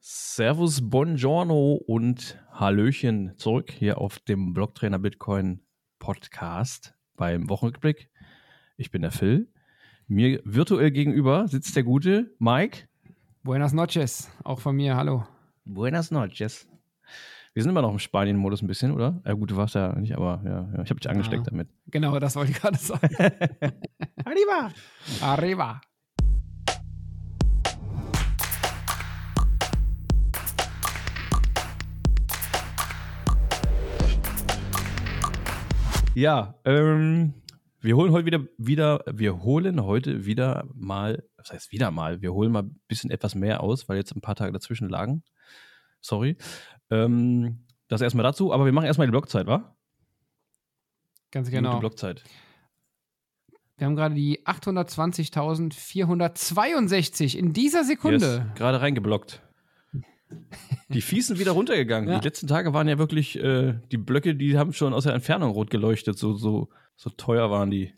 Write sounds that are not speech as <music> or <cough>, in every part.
Servus, Buongiorno und Hallöchen zurück hier auf dem Blocktrainer Bitcoin Podcast beim Wochenrückblick. Ich bin der Phil. Mir virtuell gegenüber sitzt der gute Mike. Buenas noches, auch von mir, hallo. Buenas noches. Wir sind immer noch im Spanien-Modus ein bisschen, oder? Ja, gut, du warst ja nicht, aber ja, ja ich habe dich angesteckt ja. damit. Genau, das wollte ich gerade sagen. <laughs> Arriba! Arriba! Ja, ähm, wir holen heute wieder, wieder, wir holen heute wieder mal, was heißt wieder mal, wir holen mal ein bisschen etwas mehr aus, weil jetzt ein paar Tage dazwischen lagen. Sorry. Ähm, das erstmal dazu, aber wir machen erstmal die Blockzeit, wa? Ganz genau. Die Blockzeit. Wir haben gerade die 820.462 in dieser Sekunde. Yes, gerade reingeblockt. Die Fiesen wieder runtergegangen. Ja. Die letzten Tage waren ja wirklich, äh, die Blöcke, die haben schon aus der Entfernung rot geleuchtet. So, so, so teuer waren die.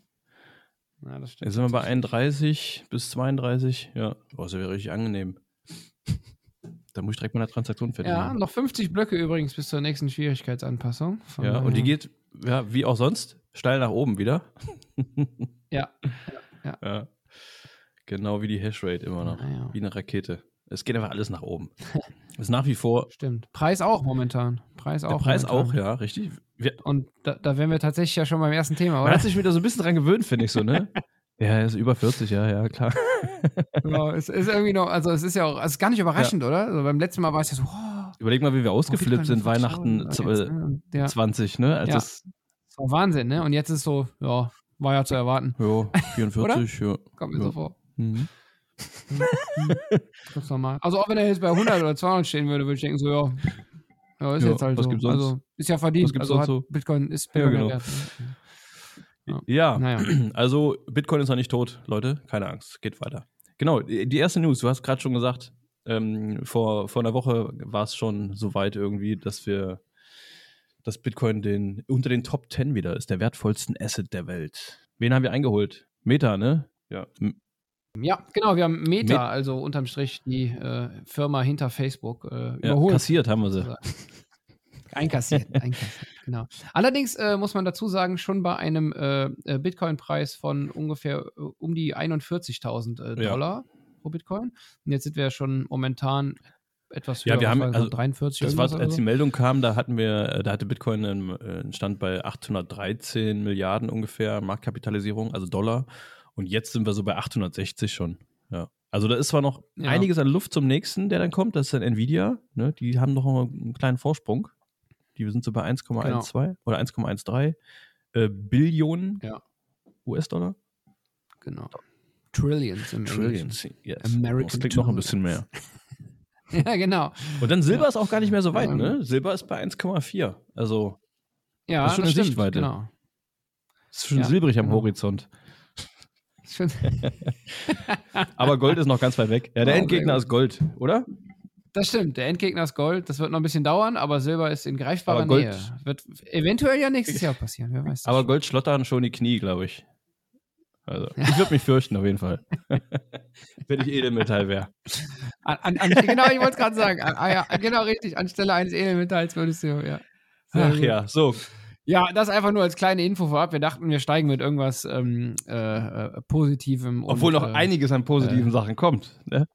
Ja, das stimmt. Jetzt sind wir bei 31 bis 32. Ja, oh, das wäre richtig angenehm. Da muss ich direkt mal eine Transaktion fertig Ja, noch 50 Blöcke übrigens bis zur nächsten Schwierigkeitsanpassung. ja, und die geht, ja, wie auch sonst, steil nach oben wieder. ja, <laughs> ja, ja. Genau wie die Hashrate immer noch. Ja, wie eine Rakete. Es geht einfach alles nach oben. <laughs> ist nach wie vor. Stimmt. Preis auch momentan. Preis auch. Der Preis momentan. auch, ja, richtig. Wir und da, da wären wir tatsächlich ja schon beim ersten Thema, oder? Man hat sich wieder so ein bisschen dran gewöhnt, finde ich so, ne? <laughs> ja, er ist über 40, ja, ja, klar. <laughs> genau, es ist irgendwie noch, also es ist ja auch, es ist gar nicht überraschend, ja. oder? Also beim letzten Mal war es ja so, oh, Überleg mal, wie wir ausgeflippt sind, Weihnachten jetzt, ja. 20, ne? Als ja. das, das war Wahnsinn, ne? Und jetzt ist so, ja, war ja zu erwarten. Ja, 44, ja. Kommt mir so vor. Mhm. Ganz normal. Also auch wenn er jetzt bei 100 oder 200 stehen würde, würde ich denken so, ja, ja ist ja, jetzt halt was so. Gibt's sonst? Also ist ja verdient. Was gibt's also so? Bitcoin ist Bitcoin ja, genau. wert. Ja, ja. Naja. <clears throat> also Bitcoin ist noch nicht tot, Leute. Keine Angst, geht weiter. Genau, die erste News, du hast gerade schon gesagt, ähm, vor, vor einer Woche war es schon so weit irgendwie, dass wir, dass Bitcoin den, unter den Top 10 wieder ist, der wertvollsten Asset der Welt. Wen haben wir eingeholt? Meta, ne? Ja. Ja, genau, wir haben Meta, Met also unterm Strich die äh, Firma hinter Facebook, äh, überholt. kassiert haben wir sie. <laughs> Einkassiert, einkassiert, genau. Allerdings äh, muss man dazu sagen, schon bei einem äh, äh Bitcoin-Preis von ungefähr äh, um die 41.000 äh, Dollar ja. pro Bitcoin. Und jetzt sind wir schon momentan etwas höher. Ja, wir haben also 43. Das war, als die Meldung kam, da hatten wir, da hatte Bitcoin einen Stand bei 813 Milliarden ungefähr Marktkapitalisierung, also Dollar. Und jetzt sind wir so bei 860 schon. Ja. Also da ist zwar noch ja. einiges an Luft zum nächsten, der dann kommt. Das ist dann Nvidia. Ne? Die haben noch einen kleinen Vorsprung. Die sind so bei 1,12 genau. oder 1,13 äh, Billionen ja. US-Dollar. Genau. Trillions im Trillions, yes. American das klingt noch ein bisschen mehr. <laughs> ja, genau. Und dann Silber ja. ist auch gar nicht mehr so weit, ne? Silber ist bei 1,4. Also, ja, das ist schon das eine Sichtweite. Genau. Das ist schon silbrig am genau. Horizont. <laughs> Aber Gold ist noch ganz weit weg. Ja, der oh, Endgegner ist Gold, oder? Das stimmt, der Endgegner ist Gold. Das wird noch ein bisschen dauern, aber Silber ist in greifbarer Nähe. Wird eventuell ja nächstes Jahr passieren, wer weiß. Aber Gold schlottern schon die Knie, glaube ich. Also, ich würde mich fürchten, auf jeden Fall. <laughs> Wenn ich Edelmetall wäre. genau, ich wollte es gerade sagen. Ah, ja, genau, richtig. Anstelle eines Edelmetalls würdest du, ja. Ach ja, so. Ja, das einfach nur als kleine Info vorab. Wir dachten, wir steigen mit irgendwas ähm, äh, äh, Positivem. Obwohl und, noch äh, einiges an positiven äh, Sachen kommt. Ne?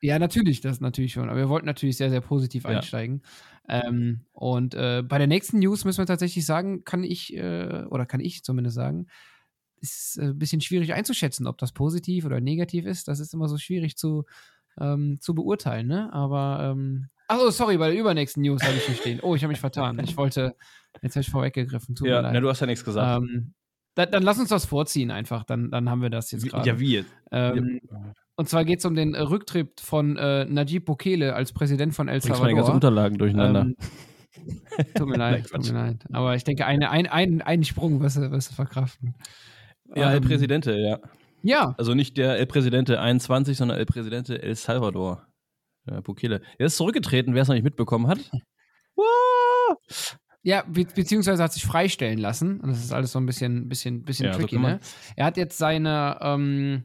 Ja, natürlich, das natürlich schon. Aber wir wollten natürlich sehr, sehr positiv ja. einsteigen. Ähm, und äh, bei der nächsten News müssen wir tatsächlich sagen, kann ich, äh, oder kann ich zumindest sagen, ist ein bisschen schwierig einzuschätzen, ob das positiv oder negativ ist. Das ist immer so schwierig zu, ähm, zu beurteilen, ne? Aber ähm, Achso, sorry, bei der übernächsten News habe ich hier stehen. Oh, ich habe mich vertan. Ich wollte, jetzt habe ich vorweggegriffen. Tut ja, na, du hast ja nichts gesagt. Ähm, da, dann lass uns das vorziehen einfach. Dann, dann haben wir das jetzt gerade. Ja, wie jetzt? Ähm, ja. Und zwar geht es um den Rücktritt von äh, Najib Bukele als Präsident von El Salvador. Ich meine ganzen Unterlagen durcheinander. Ähm, tut mir <laughs> leid, tut mir leid. Aber ich denke, eine, ein, ein, einen Sprung wirst du, wirst du verkraften. Ja, ähm, El Presidente, ja. Ja. Also nicht der El Presidente 21, sondern El Presidente El Salvador. Ja, Bukele. Er ist zurückgetreten, wer es noch nicht mitbekommen hat. <laughs> Ja, be beziehungsweise hat sich freistellen lassen. Und das ist alles so ein bisschen, bisschen, bisschen ja, tricky, ne? Er hat jetzt seine, ähm,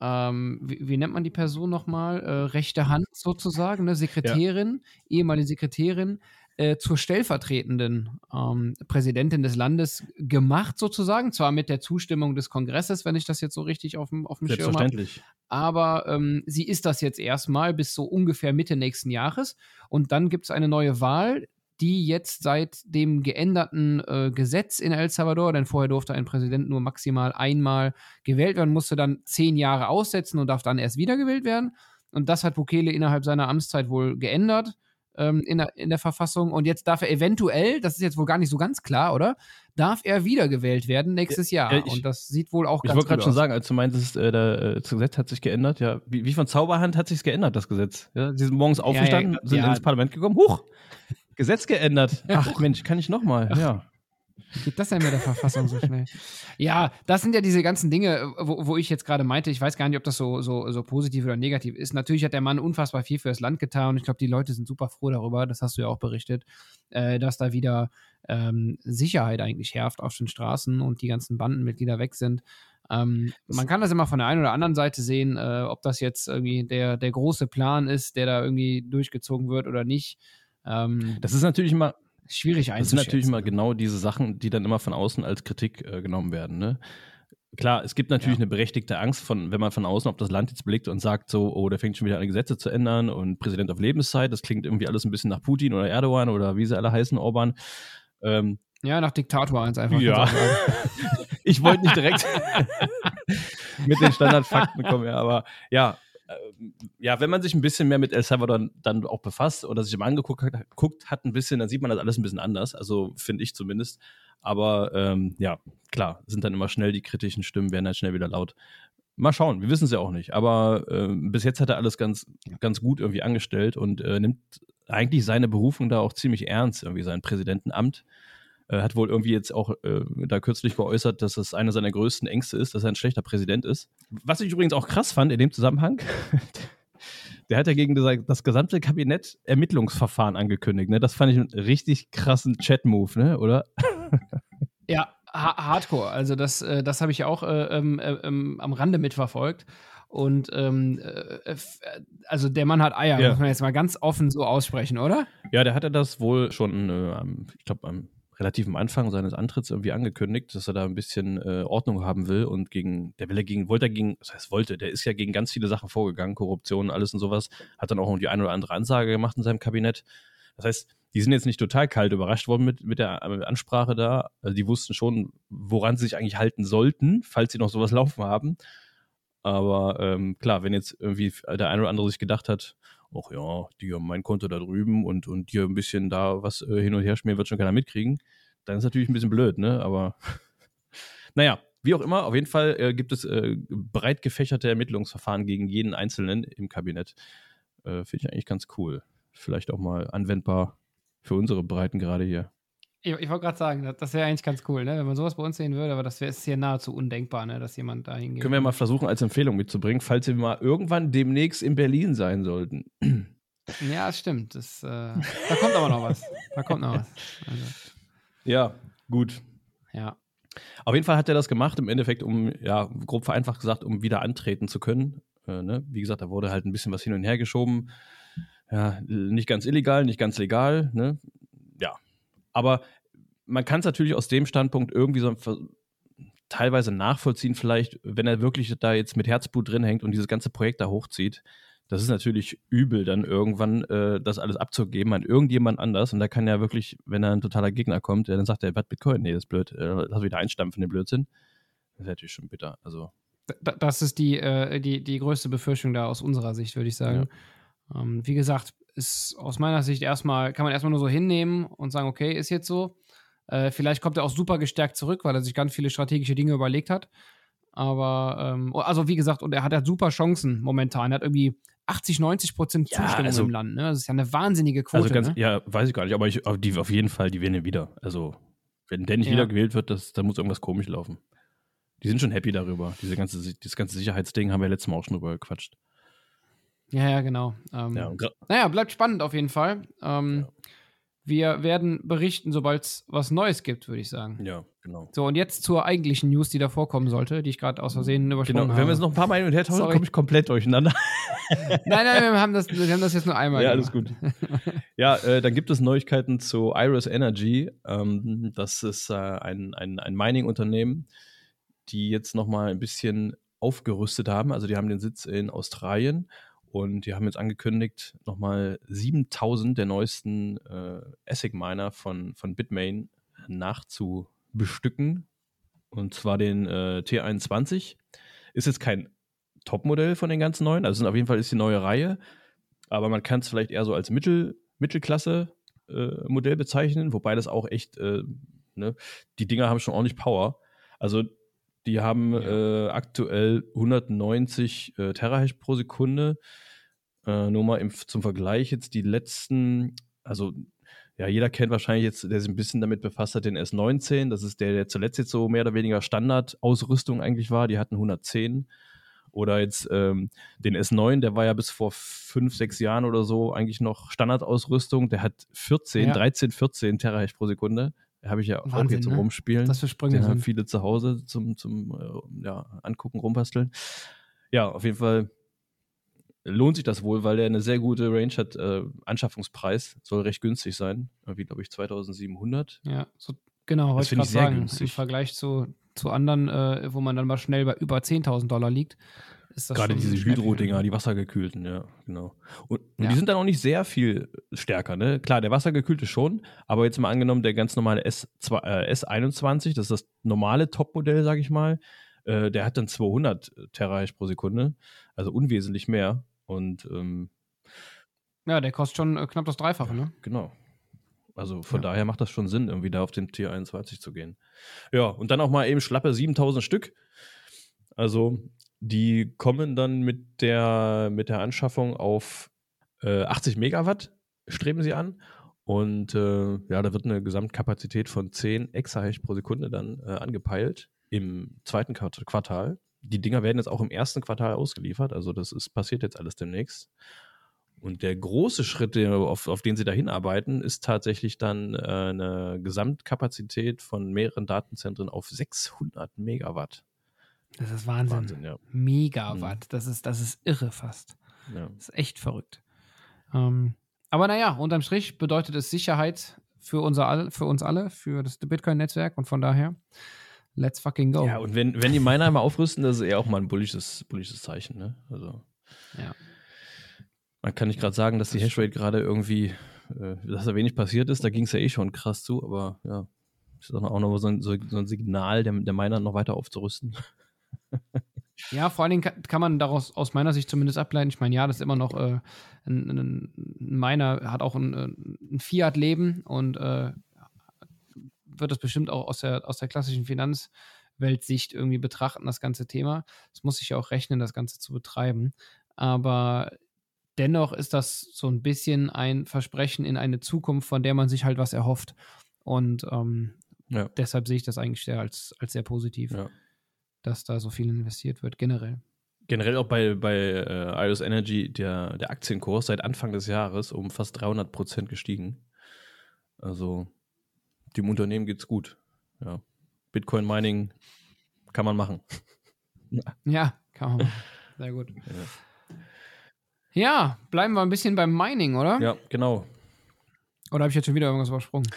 ähm, wie, wie, nennt man die Person nochmal? Äh, rechte Hand sozusagen, ne? Sekretärin, ja. ehemalige Sekretärin, äh, zur stellvertretenden ähm, Präsidentin des Landes gemacht, sozusagen. Zwar mit der Zustimmung des Kongresses, wenn ich das jetzt so richtig auf dem, auf dem Schirm habe. Selbstverständlich. Aber ähm, sie ist das jetzt erstmal bis so ungefähr Mitte nächsten Jahres. Und dann gibt es eine neue Wahl, die jetzt seit dem geänderten äh, Gesetz in El Salvador, denn vorher durfte ein Präsident nur maximal einmal gewählt werden, musste dann zehn Jahre aussetzen und darf dann erst wiedergewählt werden. Und das hat Bukele innerhalb seiner Amtszeit wohl geändert ähm, in, der, in der Verfassung. Und jetzt darf er eventuell, das ist jetzt wohl gar nicht so ganz klar, oder? Darf er wiedergewählt werden nächstes Jahr? Ja, ich, und das sieht wohl auch ganz Ich wollte gerade schon sagen, als du meintest, äh, äh, das Gesetz hat sich geändert, ja. Wie, wie von Zauberhand hat sich geändert, das Gesetz. Ja, sie sind morgens aufgestanden, ja, sind ins Parlament gekommen, huch! Gesetz geändert. Ach Mensch, kann ich nochmal, ja. Wie geht das denn mit der Verfassung so schnell? Ja, das sind ja diese ganzen Dinge, wo, wo ich jetzt gerade meinte, ich weiß gar nicht, ob das so, so, so positiv oder negativ ist. Natürlich hat der Mann unfassbar viel für das Land getan und ich glaube, die Leute sind super froh darüber, das hast du ja auch berichtet, äh, dass da wieder ähm, Sicherheit eigentlich herrscht auf den Straßen und die ganzen Bandenmitglieder weg sind. Ähm, man kann das immer von der einen oder anderen Seite sehen, äh, ob das jetzt irgendwie der, der große Plan ist, der da irgendwie durchgezogen wird oder nicht. Ähm, das ist natürlich immer schwierig einzuschätzen. Das sind natürlich immer genau diese Sachen, die dann immer von außen als Kritik äh, genommen werden. Ne? Klar, es gibt natürlich ja. eine berechtigte Angst, von, wenn man von außen auf das Land jetzt blickt und sagt so, oh, der fängt schon wieder an, Gesetze zu ändern und Präsident auf Lebenszeit, das klingt irgendwie alles ein bisschen nach Putin oder Erdogan oder wie sie alle heißen, Orban. Ähm, ja, nach Diktator eins einfach. Ja. <laughs> ich wollte nicht direkt <laughs> <laughs> mit den Standardfakten kommen, ja, aber ja, ja, wenn man sich ein bisschen mehr mit El Salvador dann auch befasst oder sich mal angeguckt hat, guckt, hat ein bisschen, dann sieht man das alles ein bisschen anders. Also finde ich zumindest. Aber ähm, ja, klar, sind dann immer schnell die kritischen Stimmen, werden dann schnell wieder laut. Mal schauen, wir wissen es ja auch nicht. Aber äh, bis jetzt hat er alles ganz, ganz gut irgendwie angestellt und äh, nimmt eigentlich seine Berufung da auch ziemlich ernst, irgendwie sein Präsidentenamt. Äh, hat wohl irgendwie jetzt auch äh, da kürzlich geäußert, dass es einer seiner größten Ängste ist, dass er ein schlechter Präsident ist. Was ich übrigens auch krass fand in dem Zusammenhang, <laughs> der hat ja gegen das, gesamte Kabinett Ermittlungsverfahren angekündigt. Ne? Das fand ich einen richtig krassen Chat-Move, ne? oder? <laughs> ja, Hardcore. Also das, äh, das habe ich auch äh, ähm, äh, ähm, am Rande mitverfolgt. Und ähm, äh, also der Mann hat Eier, ja. muss man jetzt mal ganz offen so aussprechen, oder? Ja, der hatte das wohl schon, äh, ich glaube, am relativ am Anfang seines Antritts irgendwie angekündigt, dass er da ein bisschen äh, Ordnung haben will und gegen, der will er gegen, wollte er gegen, das heißt wollte, der ist ja gegen ganz viele Sachen vorgegangen, Korruption, alles und sowas, hat dann auch die eine oder andere Ansage gemacht in seinem Kabinett. Das heißt, die sind jetzt nicht total kalt überrascht worden mit, mit der Ansprache da. Also die wussten schon, woran sie sich eigentlich halten sollten, falls sie noch sowas laufen haben. Aber ähm, klar, wenn jetzt irgendwie der eine oder andere sich gedacht hat, ach ja, die haben mein Konto da drüben und, und hier ein bisschen da was äh, hin und her schmieren, wird schon keiner mitkriegen. Dann ist natürlich ein bisschen blöd, ne? Aber <laughs> naja, wie auch immer, auf jeden Fall äh, gibt es äh, breit gefächerte Ermittlungsverfahren gegen jeden Einzelnen im Kabinett. Äh, Finde ich eigentlich ganz cool. Vielleicht auch mal anwendbar für unsere Breiten gerade hier. Ich, ich wollte gerade sagen, das, wäre eigentlich ganz cool, ne? wenn man sowas bei uns sehen würde, aber das wäre hier nahezu undenkbar, ne? dass jemand da hingeht. Können wir mal versuchen, als Empfehlung mitzubringen, falls wir mal irgendwann demnächst in Berlin sein sollten. <clears throat> Ja, das stimmt. Das, äh, da kommt aber noch was. Da kommt noch was. Also. Ja, gut. Ja. Auf jeden Fall hat er das gemacht, im Endeffekt, um, ja, grob vereinfacht gesagt, um wieder antreten zu können. Äh, ne? Wie gesagt, da wurde halt ein bisschen was hin und her geschoben. Ja, nicht ganz illegal, nicht ganz legal. Ne? Ja, aber man kann es natürlich aus dem Standpunkt irgendwie so teilweise nachvollziehen, vielleicht, wenn er wirklich da jetzt mit Herzblut drin hängt und dieses ganze Projekt da hochzieht. Das ist natürlich übel, dann irgendwann äh, das alles abzugeben an irgendjemand anders. Und da kann ja wirklich, wenn da ein totaler Gegner kommt, dann sagt er, was Bitcoin? Nee, das ist blöd. Äh, lass wieder einstampfen, den Blödsinn. Das ist natürlich schon bitter. Also. Das ist die, äh, die, die größte Befürchtung da aus unserer Sicht, würde ich sagen. Ja. Ähm, wie gesagt, ist aus meiner Sicht erstmal, kann man erstmal nur so hinnehmen und sagen, okay, ist jetzt so. Äh, vielleicht kommt er auch super gestärkt zurück, weil er sich ganz viele strategische Dinge überlegt hat. Aber, ähm, oh, also wie gesagt, und er hat halt super Chancen momentan. Er hat irgendwie 80, 90 Prozent Zustimmung ja, also, im Land. Ne? Das ist ja eine wahnsinnige Quote. Also ganz, ne? Ja, weiß ich gar nicht, aber ich, auf, die, auf jeden Fall, die werden wieder. Also, wenn der nicht ja. wieder gewählt wird, das, dann muss irgendwas komisch laufen. Die sind schon happy darüber. Diese ganze, dieses ganze Sicherheitsding haben wir letztes Mal auch schon drüber gequatscht. Ja, ja, genau. Ähm, ja, naja, bleibt spannend auf jeden Fall. Ähm, ja. Wir werden berichten, sobald es was Neues gibt, würde ich sagen. Ja. Genau. So, und jetzt zur eigentlichen News, die da vorkommen sollte, die ich gerade aus Versehen übersprungen genau. habe. Wenn wir jetzt noch ein paar Mal hin und her tauschen, komme ich komplett durcheinander. <laughs> nein, nein, wir haben das, wir haben das jetzt nur einmal Ja, gemacht. alles gut. ja, äh, dann gibt es Neuigkeiten zu Iris Energy. Ähm, das ist äh, ein, ein, ein Mining-Unternehmen, die jetzt nochmal ein bisschen aufgerüstet haben. Also die haben den Sitz in Australien und die haben jetzt angekündigt, nochmal 7000 der neuesten äh, ASIC-Miner von, von Bitmain nachzubestücken. Und zwar den äh, T21. Ist jetzt kein Topmodell von den ganz neuen. Also sind auf jeden Fall ist die neue Reihe. Aber man kann es vielleicht eher so als Mittel, Mittelklasse-Modell äh, bezeichnen, wobei das auch echt, äh, ne, die Dinger haben schon ordentlich Power. Also die haben ja. äh, aktuell 190 äh, Terahash pro Sekunde. Äh, nur mal im, zum Vergleich jetzt die letzten, also ja, jeder kennt wahrscheinlich jetzt, der sich ein bisschen damit befasst hat, den S19. Das ist der, der zuletzt jetzt so mehr oder weniger Standardausrüstung eigentlich war. Die hatten 110. Oder jetzt ähm, den S9, der war ja bis vor fünf, sechs Jahren oder so eigentlich noch Standardausrüstung. Der hat 14, ja. 13, 14 Terahash pro Sekunde. Habe ich ja Wahnsinn, auch jetzt zum ne? Rumspielen. Das für Sprünge Den haben viele zu Hause zum, zum äh, ja, Angucken, Rumbasteln. Ja, auf jeden Fall lohnt sich das wohl, weil der eine sehr gute Range hat. Äh, Anschaffungspreis soll recht günstig sein. Wie, glaube ich, 2700. Ja, so, genau, wollte ich gerade sagen. Günstig. Im Vergleich zu, zu anderen, äh, wo man dann mal schnell bei über 10.000 Dollar liegt. Gerade diese Hydro-Dinger, die wassergekühlten, ja, genau. Und, und ja. die sind dann auch nicht sehr viel stärker, ne? Klar, der wassergekühlte schon, aber jetzt mal angenommen, der ganz normale S2, äh, S21, das ist das normale Topmodell, sag ich mal, äh, der hat dann 200 Terahash pro Sekunde, also unwesentlich mehr. Und ähm, ja, der kostet schon äh, knapp das Dreifache, ne? Genau. Also von ja. daher macht das schon Sinn, irgendwie da auf den Tier 21 zu gehen. Ja, und dann auch mal eben schlappe 7000 Stück. Also die kommen dann mit der, mit der Anschaffung auf äh, 80 Megawatt, streben sie an. Und äh, ja, da wird eine Gesamtkapazität von 10 Exahash pro Sekunde dann äh, angepeilt im zweiten Quartal. Die Dinger werden jetzt auch im ersten Quartal ausgeliefert, also das ist passiert jetzt alles demnächst. Und der große Schritt, auf, auf den sie da hinarbeiten, ist tatsächlich dann äh, eine Gesamtkapazität von mehreren Datenzentren auf 600 Megawatt. Das ist Wahnsinn. Wahnsinn ja. Megawatt. Mhm. Das, ist, das ist irre fast. Ja. Das ist echt verrückt. Ähm, aber naja, unterm Strich bedeutet es Sicherheit für, unser, für uns alle, für das Bitcoin-Netzwerk und von daher, let's fucking go. Ja, und wenn, wenn die Miner einmal aufrüsten, das ist eher auch mal ein bullisches, bullisches Zeichen. Ne? Also, ja. Man kann nicht gerade sagen, dass die Hashrate gerade irgendwie, äh, dass da wenig passiert ist. Da ging es ja eh schon krass zu, aber ja, ist auch noch so ein, so ein Signal, der, der Miner noch weiter aufzurüsten. Ja, vor allen Dingen kann, kann, man daraus aus meiner Sicht zumindest ableiten. Ich meine, ja, das ist immer noch äh, ein, ein, Miner, hat auch ein, ein Fiat-Leben und äh, wird das bestimmt auch aus der, aus der klassischen Finanzweltsicht irgendwie betrachten, das ganze Thema. Es muss sich ja auch rechnen, das Ganze zu betreiben. Aber dennoch ist das so ein bisschen ein Versprechen in eine Zukunft, von der man sich halt was erhofft. Und ähm, ja. deshalb sehe ich das eigentlich sehr als, als sehr positiv. Ja dass da so viel investiert wird, generell. Generell auch bei, bei äh, IOS Energy, der, der Aktienkurs seit Anfang des Jahres um fast 300 Prozent gestiegen. Also dem Unternehmen geht's gut. Ja. Bitcoin Mining kann man machen. <laughs> ja, kann man machen. Sehr gut. Ja. ja, bleiben wir ein bisschen beim Mining, oder? Ja, genau. Oder habe ich jetzt schon wieder irgendwas übersprungen?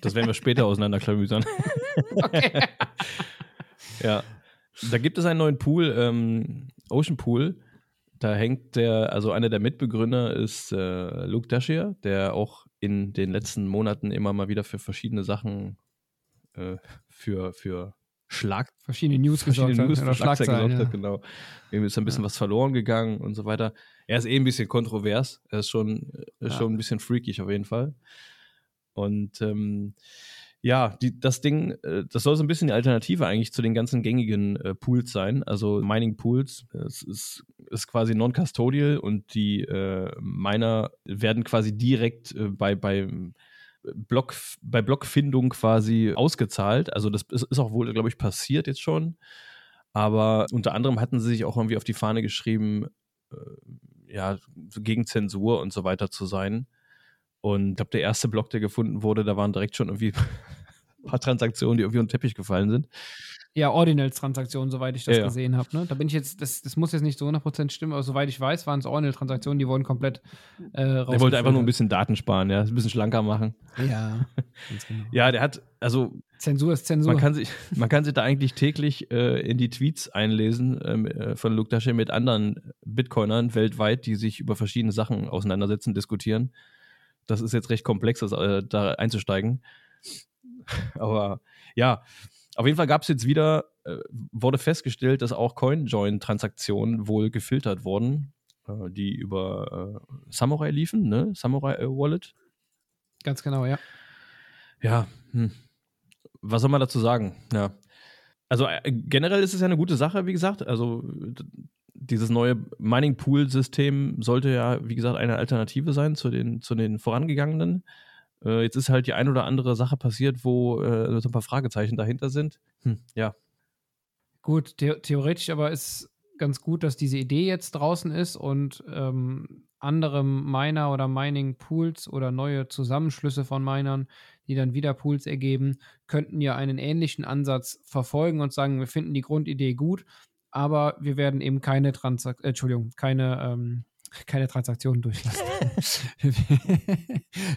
Das werden wir später auseinanderklamüsern. <laughs> okay. Ja. Da gibt es einen neuen Pool, ähm, Ocean Pool. Da hängt der, also einer der Mitbegründer ist äh, Luke Dashier, der auch in den letzten Monaten immer mal wieder für verschiedene Sachen, äh, für, für Schlag. Verschiedene News verschiedene gesorgt News hat. Oder gesorgt ja. hat, genau. Ihm ist ein bisschen ja. was verloren gegangen und so weiter. Er ist eh ein bisschen kontrovers. Er ist schon, ist ja. schon ein bisschen freakig auf jeden Fall. Und ähm, ja, die, das Ding, äh, das soll so ein bisschen die Alternative eigentlich zu den ganzen gängigen äh, Pools sein. Also Mining Pools, es ist, ist quasi non-custodial und die äh, Miner werden quasi direkt äh, bei, bei Block, bei Blockfindung quasi ausgezahlt. Also das ist, ist auch wohl, glaube ich, passiert jetzt schon. Aber unter anderem hatten sie sich auch irgendwie auf die Fahne geschrieben, äh, ja, gegen Zensur und so weiter zu sein. Und ich glaube, der erste Block, der gefunden wurde, da waren direkt schon irgendwie <laughs> paar Transaktionen, die irgendwie unter den Teppich gefallen sind. Ja, Ordinals-Transaktionen, soweit ich das Ja, ja. gesehen habe. Ne? Da bin ich jetzt, das, das muss jetzt nicht so 100% stimmen, aber soweit ich weiß, waren es Ordinal-Transaktionen, die wurden komplett äh, Der wollte einfach nur ein bisschen Daten sparen, ja, ein bisschen schlanker machen. Ja, <laughs> genau. Ja, der hat, also Zensur ist Zensur. man kann sich, man kann sich da eigentlich täglich äh, in die Tweets einlesen ähm, äh, von Luke Dasche mit anderen Bitcoinern weltweit, die sich über verschiedene Sachen auseinandersetzen, diskutieren. Das ist jetzt recht komplex, das, äh, da einzusteigen. <laughs> Aber ja, auf jeden Fall gab es jetzt wieder, äh, wurde festgestellt, dass auch CoinJoin-Transaktionen wohl gefiltert wurden, äh, die über äh, Samurai liefen, ne? Samurai äh, Wallet. ganz genau, ja. Ja, hm. was soll man dazu sagen? Ja. Also äh, generell ist es ja eine gute Sache, wie gesagt. Also dieses neue Mining-Pool-System sollte ja, wie gesagt, eine Alternative sein zu den, zu den vorangegangenen. Äh, jetzt ist halt die ein oder andere Sache passiert, wo äh, so ein paar Fragezeichen dahinter sind. Hm, ja, Gut, the theoretisch aber ist ganz gut, dass diese Idee jetzt draußen ist und ähm, andere Miner oder Mining-Pools oder neue Zusammenschlüsse von Minern, die dann wieder Pools ergeben, könnten ja einen ähnlichen Ansatz verfolgen und sagen, wir finden die Grundidee gut, aber wir werden eben keine Transaktion, äh, Entschuldigung, keine, ähm, <laughs> keine Transaktionen durchlassen. <laughs>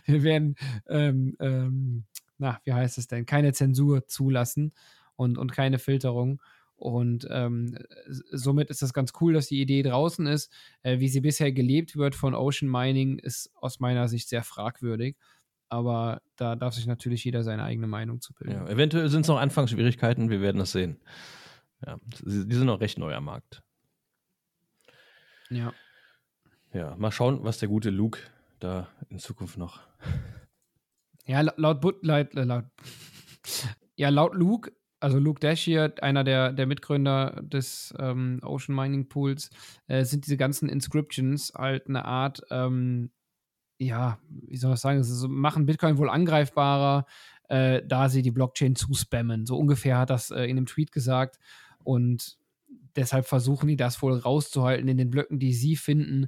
wir werden, ähm, ähm, na, wie heißt es denn, keine Zensur zulassen und, und keine Filterung. Und ähm, somit ist das ganz cool, dass die Idee draußen ist. Äh, wie sie bisher gelebt wird von Ocean Mining, ist aus meiner Sicht sehr fragwürdig. Aber da darf sich natürlich jeder seine eigene Meinung zu bilden. ja. eventuell sind es noch Anfangsschwierigkeiten, wir werden das sehen. Ja, die sind noch recht neu am Markt. Ja. Ja, mal schauen, was der gute Luke da in Zukunft noch. <laughs> Ja, la- laut, But, laut, äh, laut, <laughs> ja, laut Luke, also Luke Dash hier, einer der, der Mitgründer des ähm, Ocean Mining Pools, äh, sind diese ganzen Inscriptions halt eine Art, ähm, ja, wie soll man sagen, so, machen Bitcoin wohl angreifbarer, äh, da sie die Blockchain zuspammen. So ungefähr hat das äh, in einem Tweet gesagt. Und deshalb versuchen die das wohl rauszuhalten in den Blöcken, die sie finden.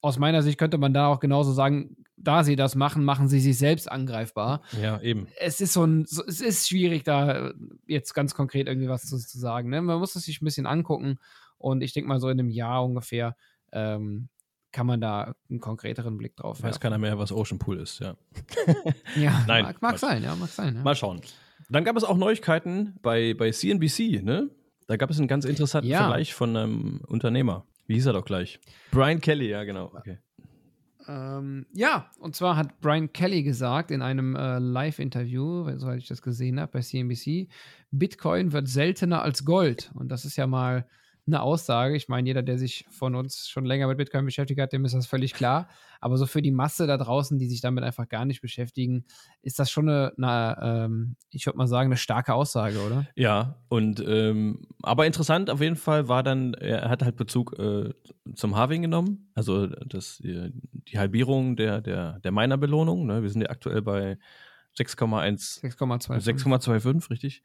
Aus meiner Sicht könnte man da auch genauso sagen, da sie das machen, machen sie sich selbst angreifbar. Ja, eben. Es ist so ein, es ist schwierig, da jetzt ganz konkret irgendwie was zu, zu sagen. Ne? Man muss es sich ein bisschen angucken und ich denke mal so in einem Jahr ungefähr ähm, kann man da einen konkreteren Blick drauf Weiß werfen. keiner mehr, was Ocean Pool ist, ja. <laughs> Ja, Nein, mag, mag sein, ja, mag sein. Ja. Mal schauen. Dann gab es auch Neuigkeiten bei, bei CNBC, ne? Da gab es einen ganz interessanten Ja. Vergleich von einem Unternehmer. Wie hieß er doch gleich? Brian Kelly, ja, genau. Okay. Ähm, ja, und zwar hat Brian Kelly gesagt in einem äh, Live-Interview, soweit ich das gesehen habe bei CNBC, Bitcoin wird seltener als Gold. Und das ist ja mal eine Aussage. Ich meine, jeder, der sich von uns schon länger mit Bitcoin beschäftigt hat, dem ist das völlig klar. Aber so für die Masse da draußen, die sich damit einfach gar nicht beschäftigen, ist das schon eine, eine ähm, ich würde mal sagen, eine starke Aussage, oder? Ja, und ähm, aber interessant auf jeden Fall war dann, er hat halt Bezug äh, zum Halving genommen, also das, die, die Halbierung der, der, der Miner-Belohnung. Ne? Wir sind ja aktuell bei 6,1 6,2. 6,25, richtig.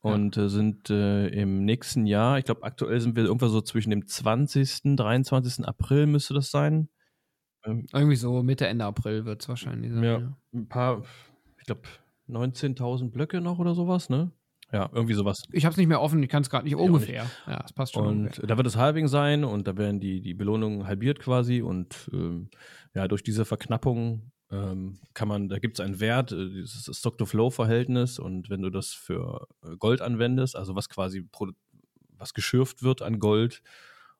Und äh, sind äh, im nächsten Jahr, ich glaube, aktuell sind wir irgendwo so zwischen dem 20., 23. April müsste das sein. Ähm, Irgendwie so Mitte, Ende April wird es wahrscheinlich sein. ja, ein paar, ich glaube, 19.000 Blöcke noch oder sowas, ne? Ja, irgendwie sowas. Ich habe es nicht mehr offen, ich kann es gerade nicht ungefähr. Ja, es passt schon. Und ungefähr. da wird das Halving sein und da werden die, die Belohnungen halbiert quasi. Und ähm, ja, durch diese Verknappung ähm, kann man, da gibt es einen Wert, äh, dieses Stock-to-Flow-Verhältnis. Und wenn du das für äh, Gold anwendest, also was quasi was geschürft wird an Gold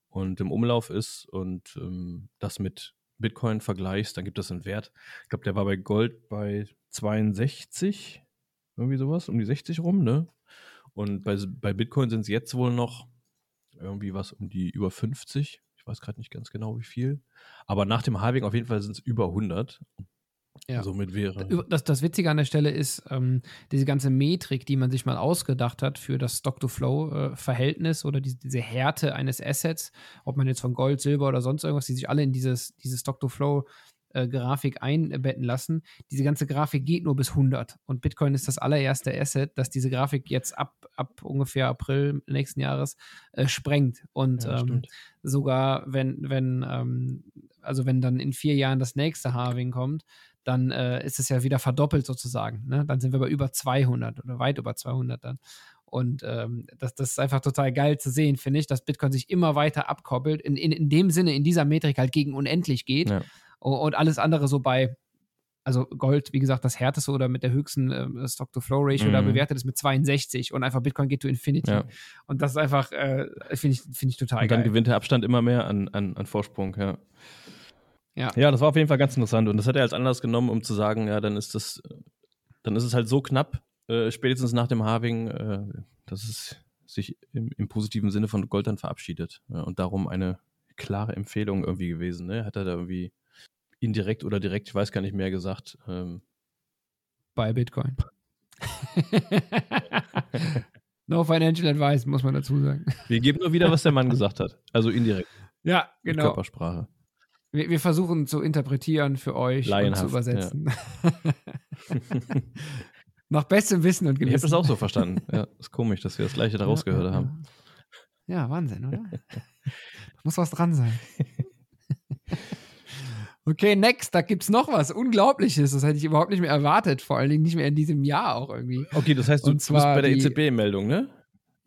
und im Umlauf ist und ähm, das mit Bitcoin vergleichst, dann gibt es einen Wert. Ich glaube, der war bei Gold bei 62, irgendwie sowas, um die 60 rum, ne? Und bei, bei Bitcoin sind es jetzt wohl noch irgendwie was um die über 50. Ich weiß gerade nicht ganz genau, wie viel. Aber nach dem Halving auf jeden Fall sind es über 100. Ja. Somit wäre. Das, das Witzige an der Stelle ist, ähm, diese ganze Metrik, die man sich mal ausgedacht hat für das Stock-to-Flow-Verhältnis oder diese, diese Härte eines Assets, ob man jetzt von Gold, Silber oder sonst irgendwas, die sich alle in dieses, diese Stock-to-Flow-Grafik einbetten lassen, diese ganze Grafik geht nur bis 100. Und Bitcoin ist das allererste Asset, das diese Grafik jetzt ab, ab ungefähr April nächsten Jahres äh, sprengt. Und Ja, ähm, sogar wenn, wenn, ähm, also wenn dann in vier Jahren das nächste Halving kommt, dann äh, ist es ja wieder verdoppelt sozusagen. Ne? Dann sind wir bei über 200 oder weit über 200 dann. Und ähm, das, das ist einfach total geil zu sehen, finde ich, dass Bitcoin sich immer weiter abkoppelt, in, in, in dem Sinne, in dieser Metrik halt gegen unendlich geht ja. und alles andere so bei, also Gold, wie gesagt, das härteste oder mit der höchsten äh, Stock-to-Flow-Ratio mhm. da bewertet ist mit 62 und einfach Bitcoin geht to Infinity. Ja. Und das ist einfach, äh, finde ich, find ich total und geil. dann gewinnt der Abstand immer mehr an, an, an Vorsprung, ja. Ja. ja, das war auf jeden Fall ganz interessant und das hat er als Anlass genommen, um zu sagen, ja, dann ist das, dann ist es halt so knapp, äh, spätestens nach dem Harving, äh, dass es sich im, im, positiven Sinne von Gold dann verabschiedet. Ja, und darum eine klare Empfehlung irgendwie gewesen. Ne? Hat er da irgendwie indirekt oder direkt, ich weiß gar nicht mehr, gesagt. Ähm, Bei Bitcoin. <laughs> no financial advice, muss man dazu sagen. Wir geben nur wieder, was der Mann gesagt hat. Also indirekt. Ja, genau. Körpersprache. Wir, wir, versuchen zu interpretieren für euch und zu übersetzen. Ja. <laughs> Nach bestem Wissen und Gewissen. Ich habe das auch so verstanden. Ja, ist komisch, dass wir das gleiche daraus ja, gehört haben. Ja, Wahnsinn, oder? <laughs> muss was dran sein. <laughs> Okay, next, da gibt es noch was Unglaubliches. Das hätte ich überhaupt nicht mehr erwartet. Vor allen Dingen nicht mehr in diesem Jahr auch irgendwie. Okay, das heißt, du bist bei der EZB-Meldung, ne?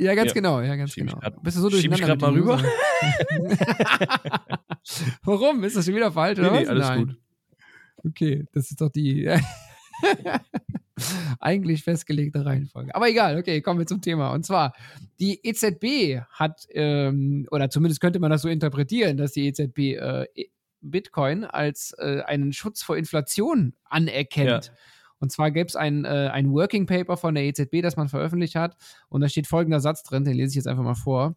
Ja, ganz ja. genau, ja, ganz schieb genau. Grad, Bist du so Schieb ich gerade mal rüber? <laughs> Warum? Ist das schon wieder falsch? Nee, oder nee, alles Nein. gut. Okay, das ist doch die <laughs> eigentlich festgelegte Reihenfolge. Aber egal, okay, kommen wir zum Thema. Und zwar, die EZB hat, ähm, oder zumindest könnte man das so interpretieren, dass die EZB äh, Bitcoin als äh, einen Schutz vor Inflation anerkennt. Ja. Und zwar gäbe es ein, äh, ein Working Paper von der EZB, das man veröffentlicht hat. Und da steht folgender Satz drin, den lese ich jetzt einfach mal vor.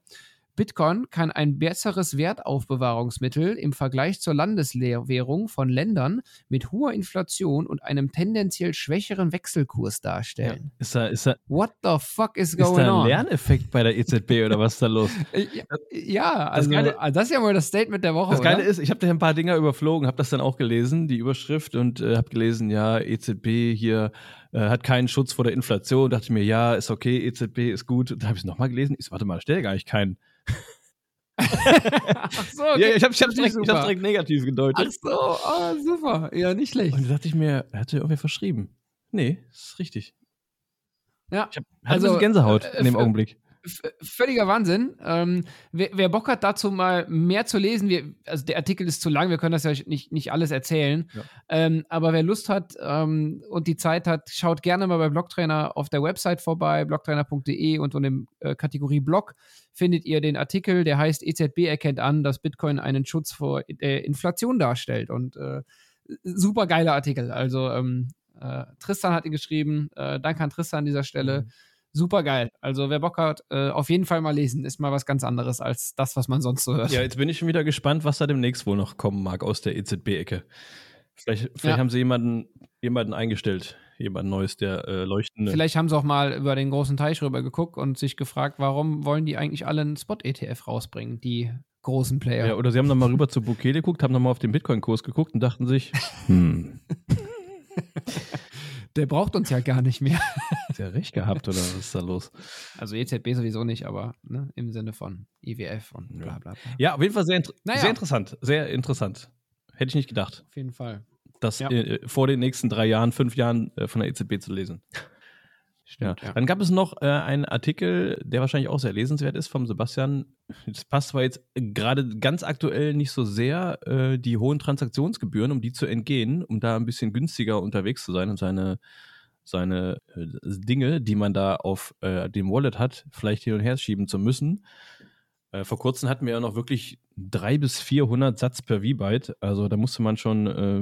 Bitcoin kann ein besseres Wertaufbewahrungsmittel im Vergleich zur Landeswährung von Ländern mit hoher Inflation und einem tendenziell schwächeren Wechselkurs darstellen. Ja. Ist da, ist da, What the fuck is going on? Ist da ein Lerneffekt bei der EZB oder was ist da los? <laughs> ja, also das, Geile, also das, ist ja mal das Statement der Woche. Das Geile oder? ist, ich habe da ein paar Dinger überflogen, habe das dann auch gelesen, die Überschrift und äh, habe gelesen, ja, EZB hier äh, hat keinen Schutz vor der Inflation. Dachte ich mir, ja, ist okay, EZB ist gut. Da habe ich es nochmal gelesen. Ich so, warte mal, ja gar nicht keinen. Ach so, okay. ja, ich habe direkt, direkt, negativ gedeutet. Ach so, oh, super. Ja, nicht schlecht. Und da dachte ich mir, er hatte irgendwie verschrieben. Nee, ist richtig. Ja. Ich hab, hatte also, Gänsehaut äh, in dem Augenblick völliger Wahnsinn. Ähm, wer, wer, Bock hat, dazu mal mehr zu lesen, wir, also der Artikel ist zu lang, wir können das ja nicht, nicht alles erzählen. Ja. Ähm, aber wer Lust hat ähm, und die Zeit hat, schaut gerne mal bei Blocktrainer auf der Website vorbei, blocktrainer.de und unter dem äh, Kategorie Blog findet ihr den Artikel, der heißt EZB erkennt an, dass Bitcoin einen Schutz vor äh, Inflation darstellt. Und äh, super geiler Artikel. Also ähm, äh, Tristan hat ihn geschrieben. Äh, danke an Tristan an dieser Stelle. Mhm super geil. Also wer Bock hat, äh, auf jeden Fall mal lesen. Ist mal was ganz anderes als das, was man sonst so hört. Ja, jetzt bin ich schon wieder gespannt, was da demnächst wohl noch kommen mag aus der EZB-Ecke. Vielleicht, vielleicht ja. haben sie jemanden, jemanden eingestellt, jemand Neues, der äh, leuchtende. Vielleicht haben sie auch mal über den großen Teich rüber geguckt und sich gefragt, warum wollen die eigentlich alle einen Spot-ETF rausbringen, die großen Player. Ja, oder sie haben nochmal rüber zu Bukele geguckt, haben nochmal auf den Bitcoin-Kurs geguckt und dachten sich, <laughs> <laughs> hm. <laughs> Der braucht uns ja gar nicht mehr. <laughs> Ist ja recht gehabt, oder was ist da los? Also EZB sowieso nicht, aber ne, im Sinne von IWF und bla bla bla. Ja, auf jeden Fall sehr, inter naja. sehr interessant. Sehr interessant. Hätte ich nicht gedacht. Auf jeden Fall. Das ja. äh, vor den nächsten drei Jahren, fünf Jahren äh, von der EZB zu lesen. Stimmt, ja. Dann gab es noch äh, einen Artikel, der wahrscheinlich auch sehr lesenswert ist, vom Sebastian. Das passt zwar jetzt gerade ganz aktuell nicht so sehr, äh, die hohen Transaktionsgebühren, um die zu entgehen, um da ein bisschen günstiger unterwegs zu sein und seine, seine äh, Dinge, die man da auf äh, dem Wallet hat, vielleicht hin und her schieben zu müssen. Äh, vor kurzem hatten wir ja noch wirklich drei bis 400 Satz per V-Byte. Also da musste man schon äh,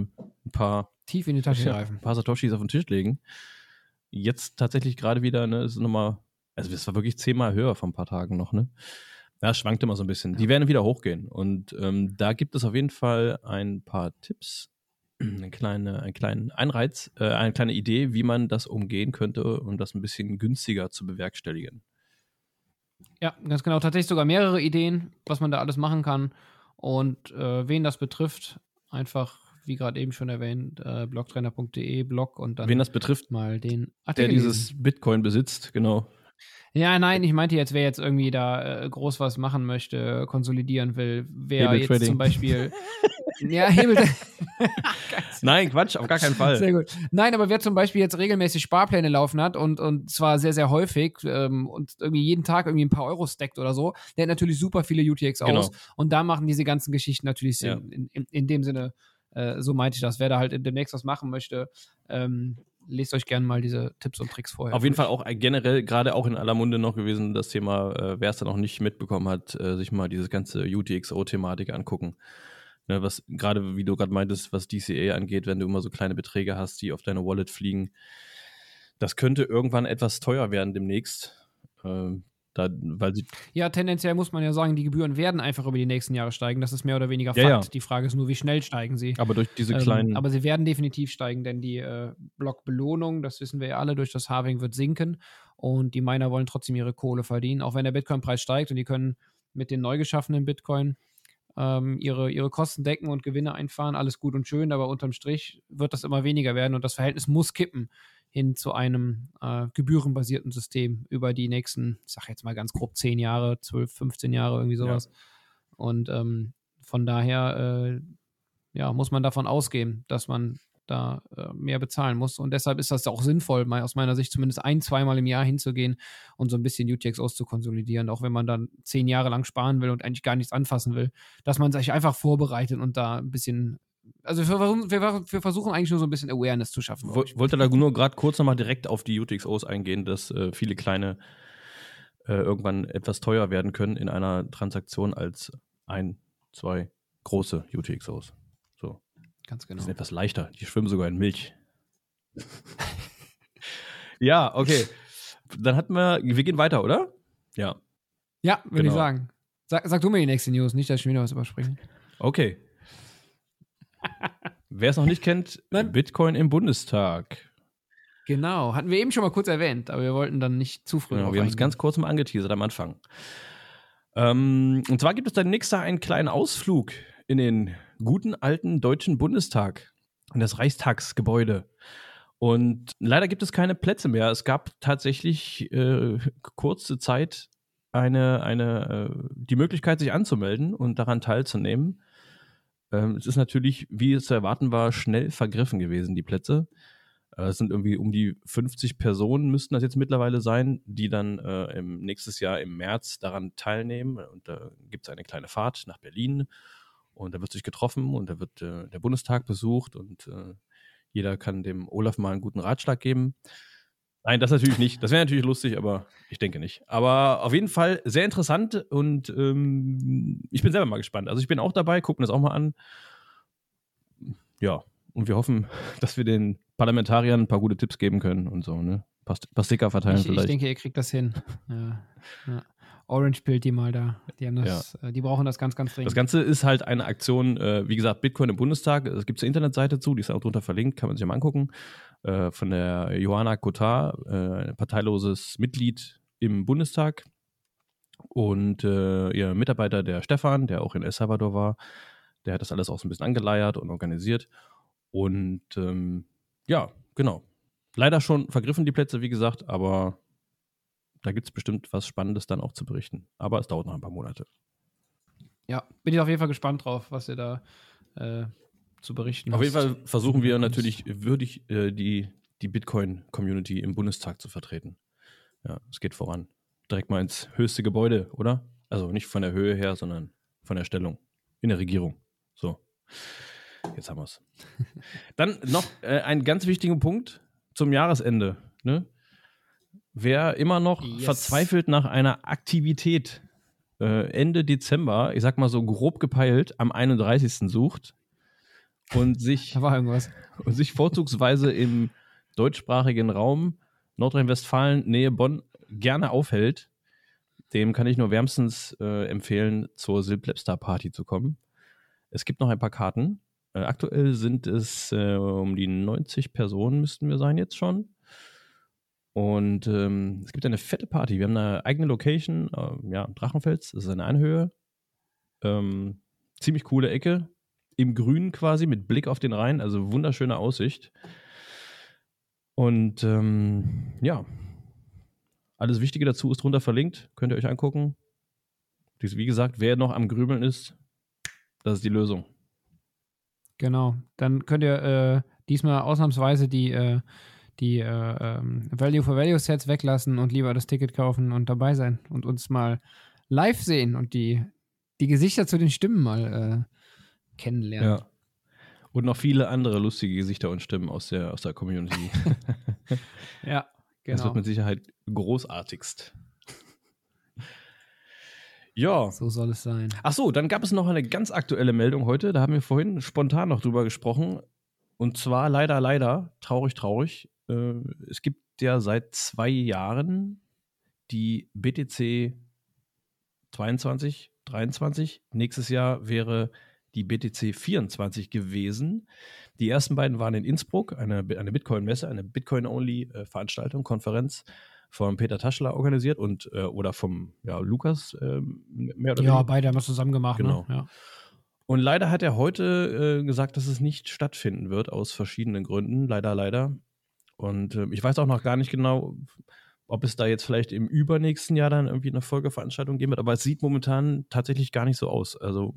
ein paar tief in die Tasche <laughs> greifen, ein paar Satoshis auf den Tisch legen jetzt tatsächlich gerade wieder, ne, ist nochmal, also es war wirklich zehnmal höher vor ein paar Tagen noch, ne? Ja, schwankt immer so ein bisschen. Die werden wieder hochgehen. Und ähm, da gibt es auf jeden Fall ein paar Tipps, <clears throat> eine kleine, einen kleinen Anreiz, äh, eine kleine Idee, wie man das umgehen könnte, um das ein bisschen günstiger zu bewerkstelligen. Ja, ganz genau. Tatsächlich sogar mehrere Ideen, was man da alles machen kann. Und äh, wen das betrifft, einfach wie gerade eben schon erwähnt, äh, blogtrainer.de, Blog und dann. Wen das betrifft, mal den Artikel. Der dieses Bitcoin besitzt, genau. Ja, nein, ich meinte jetzt, wer jetzt irgendwie da äh, groß was machen möchte, konsolidieren will, wer jetzt zum Beispiel. <laughs> ja, Hebel. <laughs> Nein, Quatsch, auf gar keinen Fall. Sehr gut. Nein, aber wer zum Beispiel jetzt regelmäßig Sparpläne laufen hat und, und zwar sehr, sehr häufig ähm, und irgendwie jeden Tag irgendwie ein paar Euro stackt oder so, der hat natürlich super viele UTX genau. aus. Und da machen diese ganzen Geschichten natürlich Sinn. Ja. In, in, in, dem Sinne, äh, so meinte ich das. Wer da halt demnächst was machen möchte, ähm, lest euch gerne mal diese Tipps und Tricks vorher. Auf jeden Fall auch generell, gerade auch in aller Munde noch gewesen, das Thema, äh, wer es da noch nicht mitbekommen hat, äh, sich mal diese ganze UTXO-Thematik angucken. Ne, was gerade, wie du gerade meintest, was DCA angeht, wenn du immer so kleine Beträge hast, die auf deine Wallet fliegen, das könnte irgendwann etwas teuer werden demnächst. Ähm, da, weil sie ja, tendenziell muss man ja sagen, die Gebühren werden einfach über die nächsten Jahre steigen. Das ist mehr oder weniger Fakt. Ja, ja. Die Frage ist nur, wie schnell steigen sie. Aber durch diese ähm, kleinen. Ähm, aber sie werden definitiv steigen, denn die äh, Blockbelohnung, das wissen wir ja alle, durch das Halving wird sinken. Und die Miner wollen trotzdem ihre Kohle verdienen, auch wenn der Bitcoin-Preis steigt und die können mit den neu geschaffenen Bitcoin ähm, ihre, ihre Kosten decken und Gewinne einfahren. Alles gut und schön, aber unterm Strich wird das immer weniger werden und das Verhältnis muss kippen hin zu einem äh, gebührenbasierten System über die nächsten, ich sag jetzt mal ganz grob, 10 Jahre, 12, 15 Jahre, irgendwie sowas. Ja. Und ähm, von daher äh, ja, muss man davon ausgehen, dass man da äh, mehr bezahlen muss. Und deshalb ist das auch sinnvoll, mal aus meiner Sicht zumindest ein, zweimal im Jahr hinzugehen und so ein bisschen UTXOs zu konsolidieren, auch wenn man dann zehn Jahre lang sparen will und eigentlich gar nichts anfassen will, dass man sich einfach vorbereitet und da ein bisschen also wir, wir, wir, versuchen eigentlich nur so ein bisschen Awareness zu schaffen. Ich wollte da nur gerade kurz nochmal direkt auf die UTXOs eingehen, dass äh, viele kleine äh, irgendwann etwas teuer werden können in einer Transaktion als ein, zwei große UTXOs. So. Ganz genau. Die sind etwas leichter, die schwimmen sogar in Milch. <laughs> ja, okay. Dann hatten wir, wir gehen weiter, oder? Ja. Ja, würde genau. ich sagen. Sag, sag, du mir die nächste News, nicht, dass ich wieder was überspringe. Okay. Wer es noch nicht kennt, Bitcoin im Bundestag. Genau, hatten wir eben schon mal kurz erwähnt, aber wir wollten dann nicht zu früh. Genau, wir haben es ganz kurz mal angeteasert am Anfang. Ähm, und zwar gibt es dann nächstes Jahr einen kleinen Ausflug in den guten alten deutschen Bundestag, in das Reichstagsgebäude. Und leider gibt es keine Plätze mehr. Es gab tatsächlich äh, kurze Zeit eine, eine, äh, die Möglichkeit, sich anzumelden und daran teilzunehmen. Ähm, es ist natürlich, wie es zu erwarten war, schnell vergriffen gewesen, die Plätze. Äh, es sind irgendwie um die 50 Personen, müssten das jetzt mittlerweile sein, die dann äh, im, nächstes Jahr im März daran teilnehmen. Und da gibt es eine kleine Fahrt nach Berlin und da wird sich getroffen und da wird äh, der Bundestag besucht und äh, jeder kann dem Olaf mal einen guten Ratschlag geben. Nein, das natürlich nicht. Das wäre natürlich lustig, aber ich denke nicht. Aber auf jeden Fall sehr interessant und ähm, ich bin selber mal gespannt. Also ich bin auch dabei, gucken das auch mal an. Ja, und wir hoffen, <laughs> dass wir den Parlamentariern ein paar gute Tipps geben können und so, ne? Sticker verteilen ich, vielleicht. Ich denke, ihr kriegt das hin. <laughs> Ja. ja. Orange Pill die mal da. Die, haben das, ja. Äh, die brauchen das ganz, ganz dringend. Das Ganze ist halt eine Aktion, äh, wie gesagt, Bitcoin im Bundestag. Es gibt eine Internetseite zu, die ist auch drunter verlinkt, kann man sich mal angucken. Äh, von der Johanna Kotar, äh, ein parteiloses Mitglied im Bundestag. Und äh, ihr Mitarbeiter, der Stefan, der auch in El Salvador war, der hat das alles auch so ein bisschen angeleiert und organisiert. Und ähm, ja, genau. Leider schon vergriffen die Plätze, wie gesagt, aber da gibt es bestimmt was Spannendes dann auch zu berichten. Aber es dauert noch ein paar Monate. Ja, bin ich auf jeden Fall gespannt drauf, was ihr da äh, zu berichten Auf hast. jeden Fall versuchen wir natürlich würdig äh, die, die Bitcoin-Community im Bundestag zu vertreten. Ja, es geht voran. Direkt mal ins höchste Gebäude, oder? Also nicht von der Höhe her, sondern von der Stellung. In der Regierung. So. Jetzt haben wir es. <laughs> Dann noch äh, ein ganz wichtiger Punkt zum Jahresende. Ne? Wer immer noch yes. verzweifelt nach einer Aktivität äh, Ende Dezember, ich sag mal so grob gepeilt, am 31. sucht und sich, <laughs> und sich vorzugsweise im deutschsprachigen Raum Nordrhein-Westfalen, Nähe Bonn, gerne aufhält, dem kann ich nur wärmstens äh, empfehlen, zur Silplebstar Party zu kommen. Es gibt noch ein paar Karten. Äh, aktuell sind es äh, um die 90 Personen, müssten wir sein jetzt schon. Und ähm, es gibt eine fette Party. Wir haben eine eigene Location, äh, ja, Drachenfels, das ist eine Anhöhe. Ähm, ziemlich coole Ecke. Im Grün quasi, mit Blick auf den Rhein, also wunderschöne Aussicht. Und ähm, ja, alles Wichtige dazu ist drunter verlinkt. Könnt ihr euch angucken. Wie gesagt, wer noch am Grübeln ist, das ist die Lösung. Genau. Dann könnt ihr äh, diesmal ausnahmsweise die, äh, die äh, ähm, Value for Value Sets weglassen und lieber das Ticket kaufen und dabei sein und uns mal live sehen und die, die Gesichter zu den Stimmen mal äh, kennenlernen. Ja. Und noch viele andere lustige Gesichter und Stimmen aus der, aus der Community. <laughs> <laughs> ja, genau. Das wird mit Sicherheit großartigst. Ja. So soll es sein. Ach so, dann gab es noch eine ganz aktuelle Meldung heute. Da haben wir vorhin spontan noch drüber gesprochen. Und zwar leider, leider, traurig, traurig. Äh, es gibt ja seit zwei Jahren die BTC 22, 23. Nächstes Jahr wäre die BTC 24 gewesen. Die ersten beiden waren in Innsbruck, eine, eine Bitcoin-Messe, eine Bitcoin-Only-Veranstaltung, Konferenz von Peter Taschler organisiert und äh, oder vom ja, Lukas äh, mehr oder weniger. Ja, beide haben es zusammen gemacht. Ne? Genau. Ne? Ja. Und leider hat er heute äh, gesagt, dass es nicht stattfinden wird, aus verschiedenen Gründen. Leider, leider. Und äh, ich weiß auch noch gar nicht genau, ob es da jetzt vielleicht im übernächsten Jahr dann irgendwie eine Folgeveranstaltung geben wird. Aber es sieht momentan tatsächlich gar nicht so aus. Also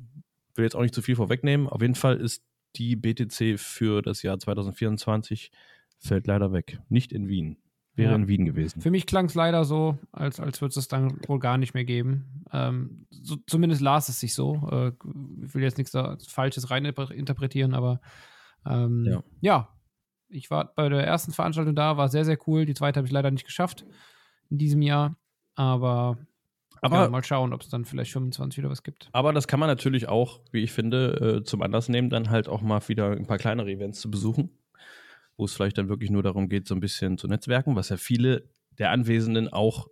will jetzt auch nicht zu viel vorwegnehmen. Auf jeden Fall ist die BTC für das Jahr 2024 fällt leider weg. Nicht in Wien. Wäre ja. in Wien gewesen. Für mich klang es leider so, als, als würde es das dann wohl gar nicht mehr geben. Ähm, so, zumindest las es sich so. Äh, ich will jetzt nichts Falsches reininterpretieren, aber ähm, ja. ja. Ich war bei der ersten Veranstaltung da, war sehr, sehr cool. Die zweite habe ich leider nicht geschafft in diesem Jahr. Aber aber ja, mal schauen, ob es dann vielleicht 25 oder was gibt. Aber das kann man natürlich auch, wie ich finde, äh, zum Anlass nehmen, dann halt auch mal wieder ein paar kleinere Events zu besuchen wo es vielleicht dann wirklich nur darum geht, so ein bisschen zu netzwerken, was ja viele der Anwesenden auch,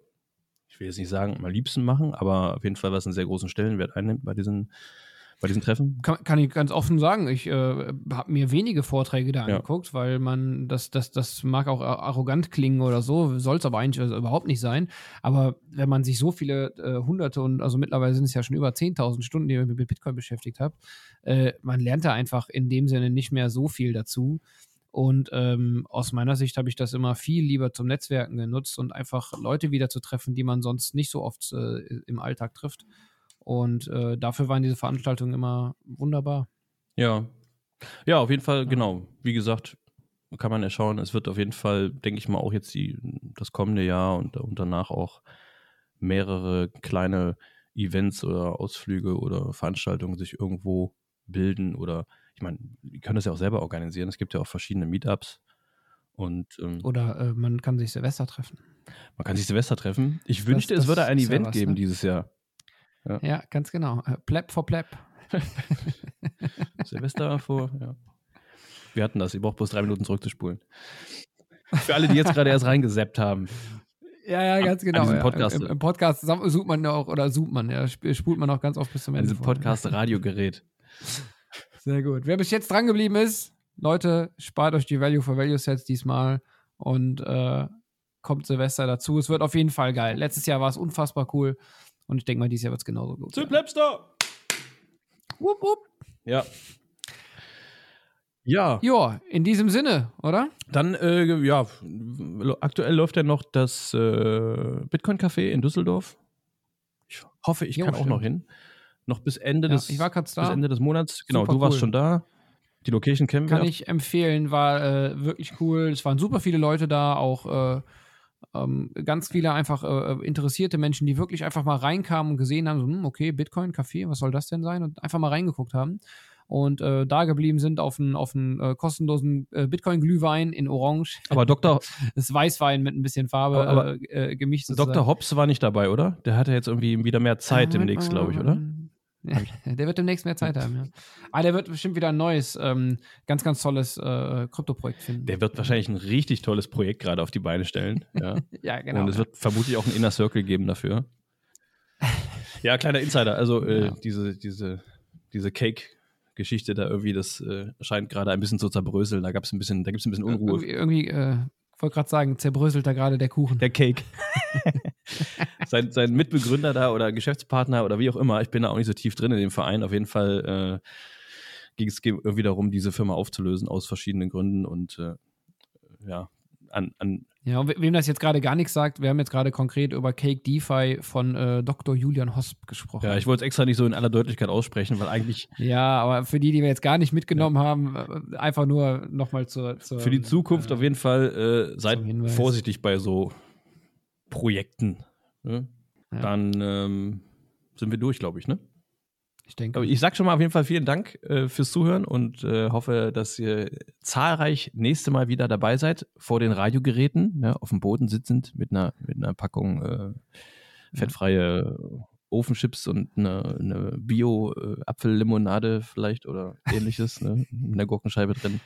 ich will jetzt nicht sagen, am liebsten machen, aber auf jeden Fall, was einen sehr großen Stellenwert einnimmt bei diesen, bei diesen Treffen. Kann, kann ich ganz offen sagen, ich äh, habe mir wenige Vorträge da ja. angeguckt, weil man, das, das, das mag auch arrogant klingen oder so, soll es aber eigentlich also überhaupt nicht sein. Aber wenn man sich so viele äh, Hunderte und also mittlerweile sind es ja schon über 10.000 Stunden, die ich mit Bitcoin beschäftigt habe, äh, man lernt da einfach in dem Sinne nicht mehr so viel dazu. Und ähm, aus meiner Sicht habe ich das immer viel lieber zum Netzwerken genutzt und einfach Leute wieder zu treffen, die man sonst nicht so oft äh, im Alltag trifft. Und äh, dafür waren diese Veranstaltungen immer wunderbar. Ja. Ja, auf jeden Fall, ja. genau. Wie gesagt, kann man ja schauen. Es wird auf jeden Fall, denke ich mal, auch jetzt die, das kommende Jahr und, und danach auch mehrere kleine Events oder Ausflüge oder Veranstaltungen sich irgendwo bilden oder ich meine, die können das ja auch selber organisieren. Es gibt ja auch verschiedene Meetups. Und, ähm, Oder äh, man kann sich Silvester treffen. Man kann sich Silvester treffen. Ich das, wünschte, das es würde ein Event ja was, geben ne? dieses Jahr. Ja. ja, ganz genau. Äh, Pleb for Pleb. <laughs> Silvester vor, ja. Wir hatten das. Ihr braucht bloß drei Minuten zurückzuspulen. Für alle, die jetzt gerade erst reingeseppt haben. Ja, ja, ganz genau. Ja. Podcast. Im, Im, Podcast sucht man ja auch, oder sucht man, ja, spult man auch ganz oft bis zum Ende. Diesem Podcast-Radiogerät. Sehr gut. Wer bis jetzt dran geblieben ist, Leute, spart euch die Value for Value Sets diesmal und äh, kommt Silvester dazu. Es wird auf jeden Fall geil. Letztes Jahr war es unfassbar cool und ich denke mal, dieses Jahr wird es genauso gut. Zu Plebster! Wupp, wupp. Ja. Ja. Ja, in diesem Sinne, oder? Dann, äh, ja, aktuell läuft ja noch das äh, Bitcoin Café in Düsseldorf. Ich hoffe, ich jo, kann stimmt. auch noch hin. Noch bis Ende, ja, des, ich war da. bis Ende des Monats. Genau, super du warst cool. schon da. Die Location kennen wir. Kann ich empfehlen, war äh, wirklich cool. Es waren super viele Leute da, auch äh, ähm, ganz viele einfach äh, interessierte Menschen, die wirklich einfach mal reinkamen und gesehen haben, so, hm, okay, Bitcoin, Kaffee, was soll das denn sein? Und einfach mal reingeguckt haben und äh, da geblieben sind auf einen auf äh, kostenlosen äh, Bitcoin-Glühwein in Orange. Aber <laughs> Dr. das Weißwein mit ein bisschen Farbe aber, aber äh, gemischt. Dr. Hobbs war nicht dabei, oder? Der hatte jetzt irgendwie wieder mehr Zeit demnächst, glaube ich, oder? <laughs> der wird demnächst mehr Zeit haben, ja. Aber ah, der wird bestimmt wieder ein neues, ähm, ganz, ganz tolles äh, Krypto-Projekt finden. Der wird wahrscheinlich ein richtig tolles Projekt gerade auf die Beine stellen. Ja, <laughs> ja genau. Und es wird vermutlich auch einen Inner Circle geben dafür. <laughs> ja, kleiner Insider. Also äh, ja. diese, diese, diese Cake-Geschichte da irgendwie, das äh, scheint gerade ein bisschen zu zerbröseln. Da gab es ein bisschen, da gibt es ein bisschen Unruhe. Irgendwie, irgendwie äh, wollte gerade sagen, zerbröselt da gerade der Kuchen. Der Cake. <laughs> sein, sein Mitbegründer da oder Geschäftspartner oder wie auch immer, ich bin da auch nicht so tief drin in dem Verein. Auf jeden Fall äh, ging es irgendwie darum, diese Firma aufzulösen aus verschiedenen Gründen und äh, ja, an, an ja, und wem das jetzt gerade gar nichts sagt, wir haben jetzt gerade konkret über Cake DeFi von äh, Dr. Julian Hosp gesprochen. Ja, ich wollte es extra nicht so in aller Deutlichkeit aussprechen, weil eigentlich. Ja, aber für die, die wir jetzt gar nicht mitgenommen ja. haben, äh, einfach nur nochmal zur, zur. Für die Zukunft äh, auf jeden Fall äh, seid vorsichtig bei so Projekten. Ne? Ja. Dann ähm, sind wir durch, glaube ich, ne? Ich denke. Aber ich sage schon mal auf jeden Fall vielen Dank äh, fürs Zuhören und äh, hoffe, dass ihr zahlreich nächste Mal wieder dabei seid vor den Radiogeräten, ne, auf dem Boden sitzend mit einer, mit einer Packung äh, fettfreie Ofenchips und eine, eine Bio-Apfellimonade vielleicht oder ähnliches, ne, <laughs> mit einer Gurkenscheibe drin.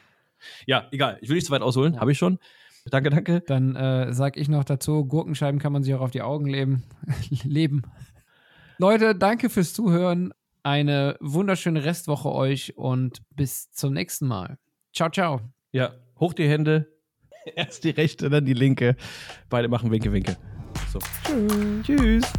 Ja, egal. Ich will nicht zu weit ausholen, habe ich schon. Danke, danke. Dann äh, sage ich noch dazu, Gurkenscheiben kann man sich auch auf die Augen leben. <laughs> leben. Leute, danke fürs Zuhören. Eine wunderschöne Restwoche euch und bis zum nächsten Mal. Ciao, ciao. Ja, hoch die Hände. <laughs> Erst die rechte, dann die linke. Beide machen Winke, Winke. So. Tschüss. Tschüss.